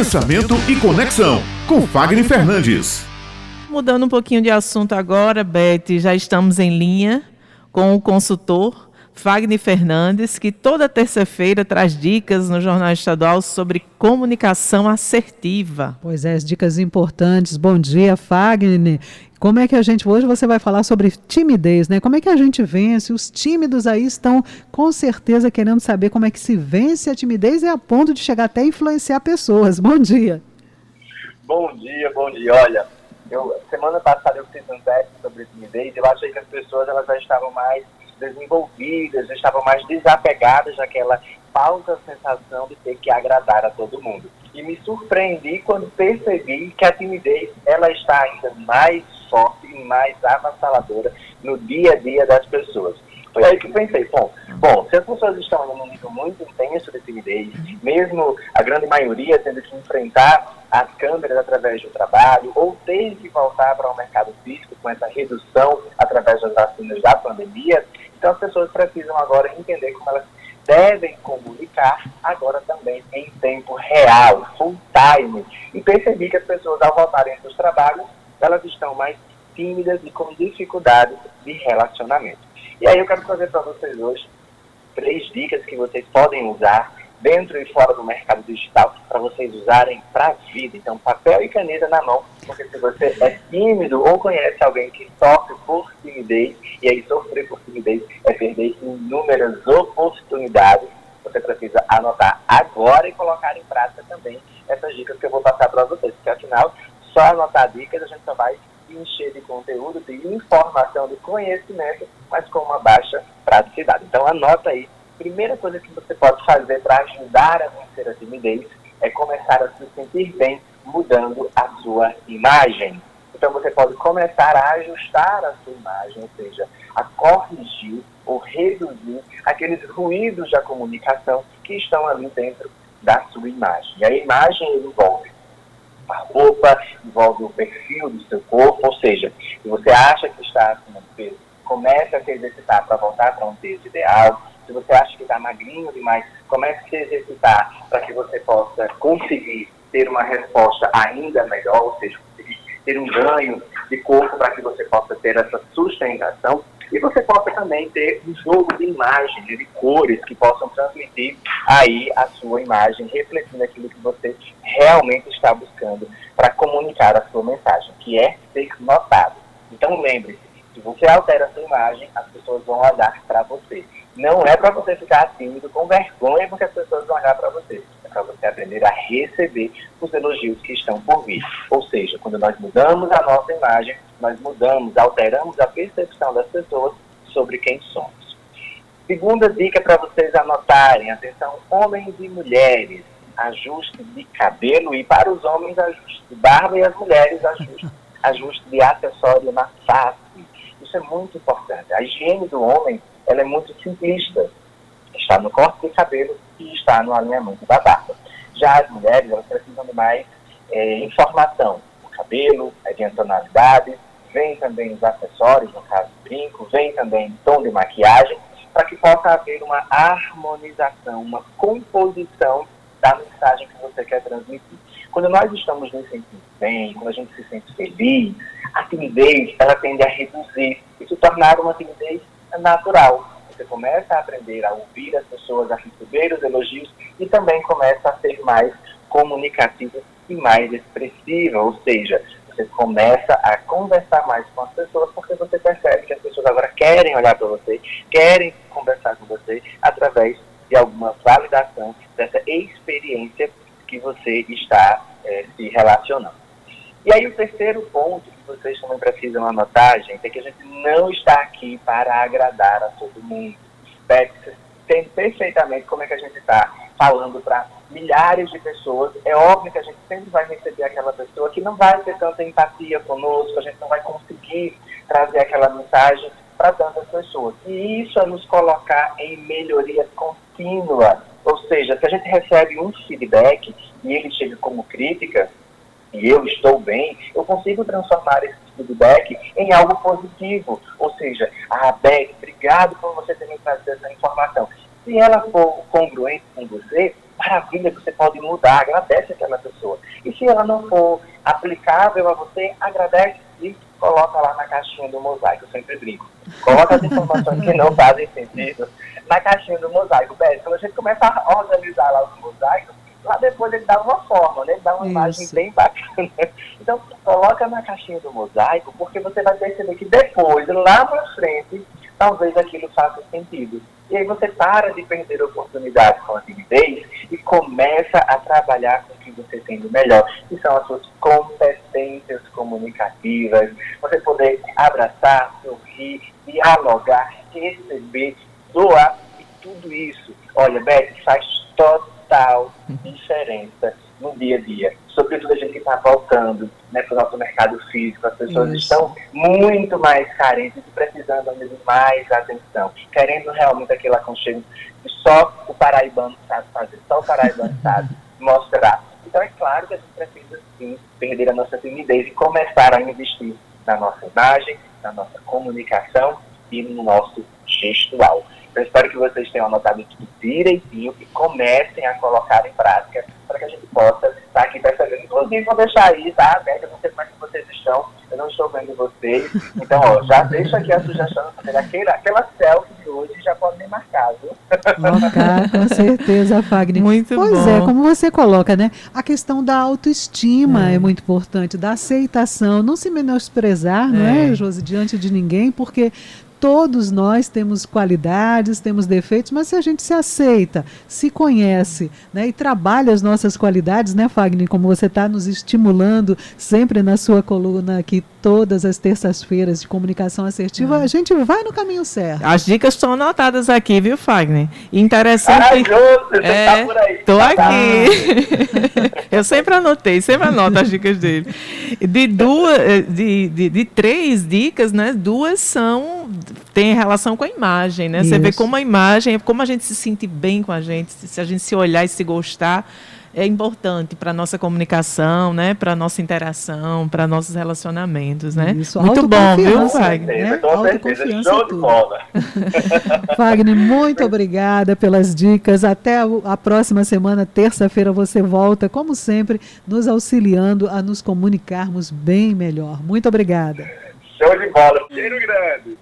Pensamento e Conexão, com Fagner Fernandes. Mudando um pouquinho de assunto agora, Beth, já estamos em linha com o consultor Fagner Fernandes, que toda terça-feira traz dicas no Jornal Estadual sobre comunicação assertiva. Pois é, as dicas importantes. Bom dia, Fagner. Como é que a gente, hoje você vai falar sobre timidez, né? Como é que a gente vence? Os tímidos aí estão com certeza querendo saber como é que se vence a timidez e a ponto de chegar até a influenciar pessoas. Bom dia. Bom dia, bom dia. Olha, eu, semana passada eu fiz um teste sobre timidez e eu achei que as pessoas elas já estavam mais desenvolvidas, estavam mais desapegadas daquela falsa sensação de ter que agradar a todo mundo. E me surpreendi quando percebi que a timidez ela está ainda mais forte e mais avassaladora no dia a dia das pessoas. Foi aí que eu pensei, bom, bom, se as pessoas estão num nível muito intenso de timidez, mesmo a grande maioria tendo que enfrentar as câmeras através do trabalho, ou ter que voltar para o mercado físico com essa redução através das vacinas da pandemia, então as pessoas precisam agora entender como elas devem comunicar agora também em tempo real, full time. E percebi que as pessoas, ao voltarem dos trabalhos, elas estão mais tímidas e com dificuldades de relacionamento. E aí eu quero trazer para vocês hoje três dicas que vocês podem usar dentro e fora do mercado digital para vocês usarem para a vida. Então, papel e caneta na mão, porque se você é tímido ou conhece alguém que sofre por timidez, e aí sofrer por timidez é perder inúmeras oportunidades, você precisa anotar agora e colocar em prática também essas dicas que eu vou passar para vocês, porque afinal, só anotar dicas a gente só vai encher de conteúdo, de informação, de conhecimento, mas com uma baixa praticidade. Então anota aí. Primeira coisa que você pode fazer para ajudar a vencer a timidez é começar a se sentir bem mudando a sua imagem. Então você pode começar a ajustar a sua imagem, ou seja, a corrigir ou reduzir aqueles ruídos da comunicação que estão ali dentro da sua imagem. E a imagem envolve a roupa, envolve o perfil do seu corpo, ou seja, se você acha que está acima do peso, comece a se exercitar para voltar para um peso ideal. Se você acha que está magrinho demais, comece a se exercitar para que você possa conseguir ter uma resposta ainda melhor, ou seja, conseguir ter um ganho de corpo para que você possa ter essa sustentação. E você possa também ter um jogo de imagens, de cores que possam transmitir aí a sua imagem, refletindo aquilo que você realmente está buscando para comunicar a sua mensagem, que é ser notado. Então lembre-se, se você altera a sua imagem, as pessoas vão olhar para você. Não é para você ficar tímido, com vergonha, porque as pessoas vão olhar para você. É para você aprender a receber os elogios que estão por vir. Ou seja, quando nós mudamos a nossa imagem, nós mudamos, alteramos a percepção das pessoas sobre quem somos. Segunda dica para vocês anotarem, atenção, homens e mulheres, ajuste de cabelo e para os homens ajuste de barba e as mulheres ajuste, ajuste de acessório na face. Isso é muito importante. A higiene do homem ela é muito simplista. Está no corte de cabelo e está no alinhamento da barba. Já as mulheres, elas precisam de mais é, informação. O cabelo, a tonalidade, vem também os acessórios, no caso brinco, vem também tom de maquiagem, para que possa haver uma harmonização, uma composição da mensagem que você quer transmitir. Quando nós estamos nos sentindo bem, quando a gente se sente feliz, a timidez ela tende a reduzir e se tornar uma timidez natural. Você começa a aprender a ouvir as pessoas, a receber os elogios e também começa a ser mais comunicativa e mais expressiva, ou seja, você começa a conversar mais com as pessoas porque você percebe que as pessoas agora querem olhar para você, querem conversar com você através de alguma validação dessa experiência que você está é, se relacionando. E aí o terceiro ponto que vocês também precisam anotar, gente, é que a gente não está aqui para agradar a todo mundo. Entende perfeitamente como é que a gente está falando para milhares de pessoas. É óbvio que a gente sempre vai receber aquela pessoa que não vai ter tanta empatia conosco, a gente não vai conseguir trazer aquela mensagem para tantas pessoas. E isso é nos colocar em melhoria contínua. Ou seja, se a gente recebe um feedback e ele chega como crítica, e eu estou bem, eu consigo transformar esse feedback em algo positivo. Ou seja, ah, Beth, obrigado por você ter me trazido essa informação. Se ela for congruente com você, maravilha, você pode mudar, agradece aquela pessoa. E se ela não for aplicável a você, agradece e coloca lá na caixinha do mosaico, eu sempre brinco. Coloca as informações que não fazem sentido na caixinha do mosaico. Bem, quando a gente começa a organizar lá os mosaicos, lá depois ele dá uma forma, né? ele dá uma Isso. imagem bem bacana. Então, coloca na caixinha do mosaico, porque você vai perceber que depois, lá na frente, talvez aquilo faça sentido. E aí você para de perder oportunidades com a timidez e começa a trabalhar que você tem de melhor, que são as suas competências comunicativas, você poder abraçar, sorrir, dialogar, receber, doar e tudo isso. Olha, Beth, faz total diferença no dia a dia. Sobretudo a gente que está voltando né, para o nosso mercado físico, as pessoas Isso. estão muito mais carentes e precisando de mais atenção, querendo realmente aquele aconchego que só o paraibano sabe fazer, só o paraibano sabe mostrar. Então é claro que a gente precisa sim perder a nossa timidez e começar a investir na nossa imagem, na nossa comunicação e no nosso gestual. Eu espero que vocês tenham anotado tudo direitinho e comecem a colocar em prática para que a gente possa estar aqui percebendo. Inclusive, vou deixar aí, tá, aberto, eu não sei como é que vocês estão, eu não estou vendo vocês. Então, ó, já deixa aqui a sugestão de fazer aquela, aquela selfie hoje, já pode me marcar, viu? Marcar, com certeza, Fagner. Muito pois bom. é, como você coloca, né? A questão da autoestima é, é muito importante, da aceitação, não se menosprezar, é. não é, Josi, diante de ninguém, porque todos nós temos qualidades, temos defeitos, mas se a gente se aceita, se conhece né, e trabalha as nossas qualidades, né, Fagner, como você está nos estimulando sempre na sua coluna aqui todas as terças-feiras de comunicação assertiva, uhum. a gente vai no caminho certo. As dicas estão anotadas aqui, viu, Fagner? Interessante. Maravilhoso, você é, tá por aí. Tô tá aqui. Eu sempre anotei, sempre anoto as dicas dele. De duas, de, de, de três dicas, né? Duas são tem relação com a imagem, né? Isso. Você vê como a imagem, como a gente se sente bem com a gente, se a gente se olhar e se gostar é importante para nossa comunicação, né? Para nossa interação, para nossos relacionamentos, né? Isso, muito bom, viu, Wagner? Né? Autoconfiança Show de bola. Wagner, muito obrigada pelas dicas. Até a próxima semana, terça-feira, você volta, como sempre, nos auxiliando a nos comunicarmos bem melhor. Muito obrigada. Show de bola. Cheiro grande.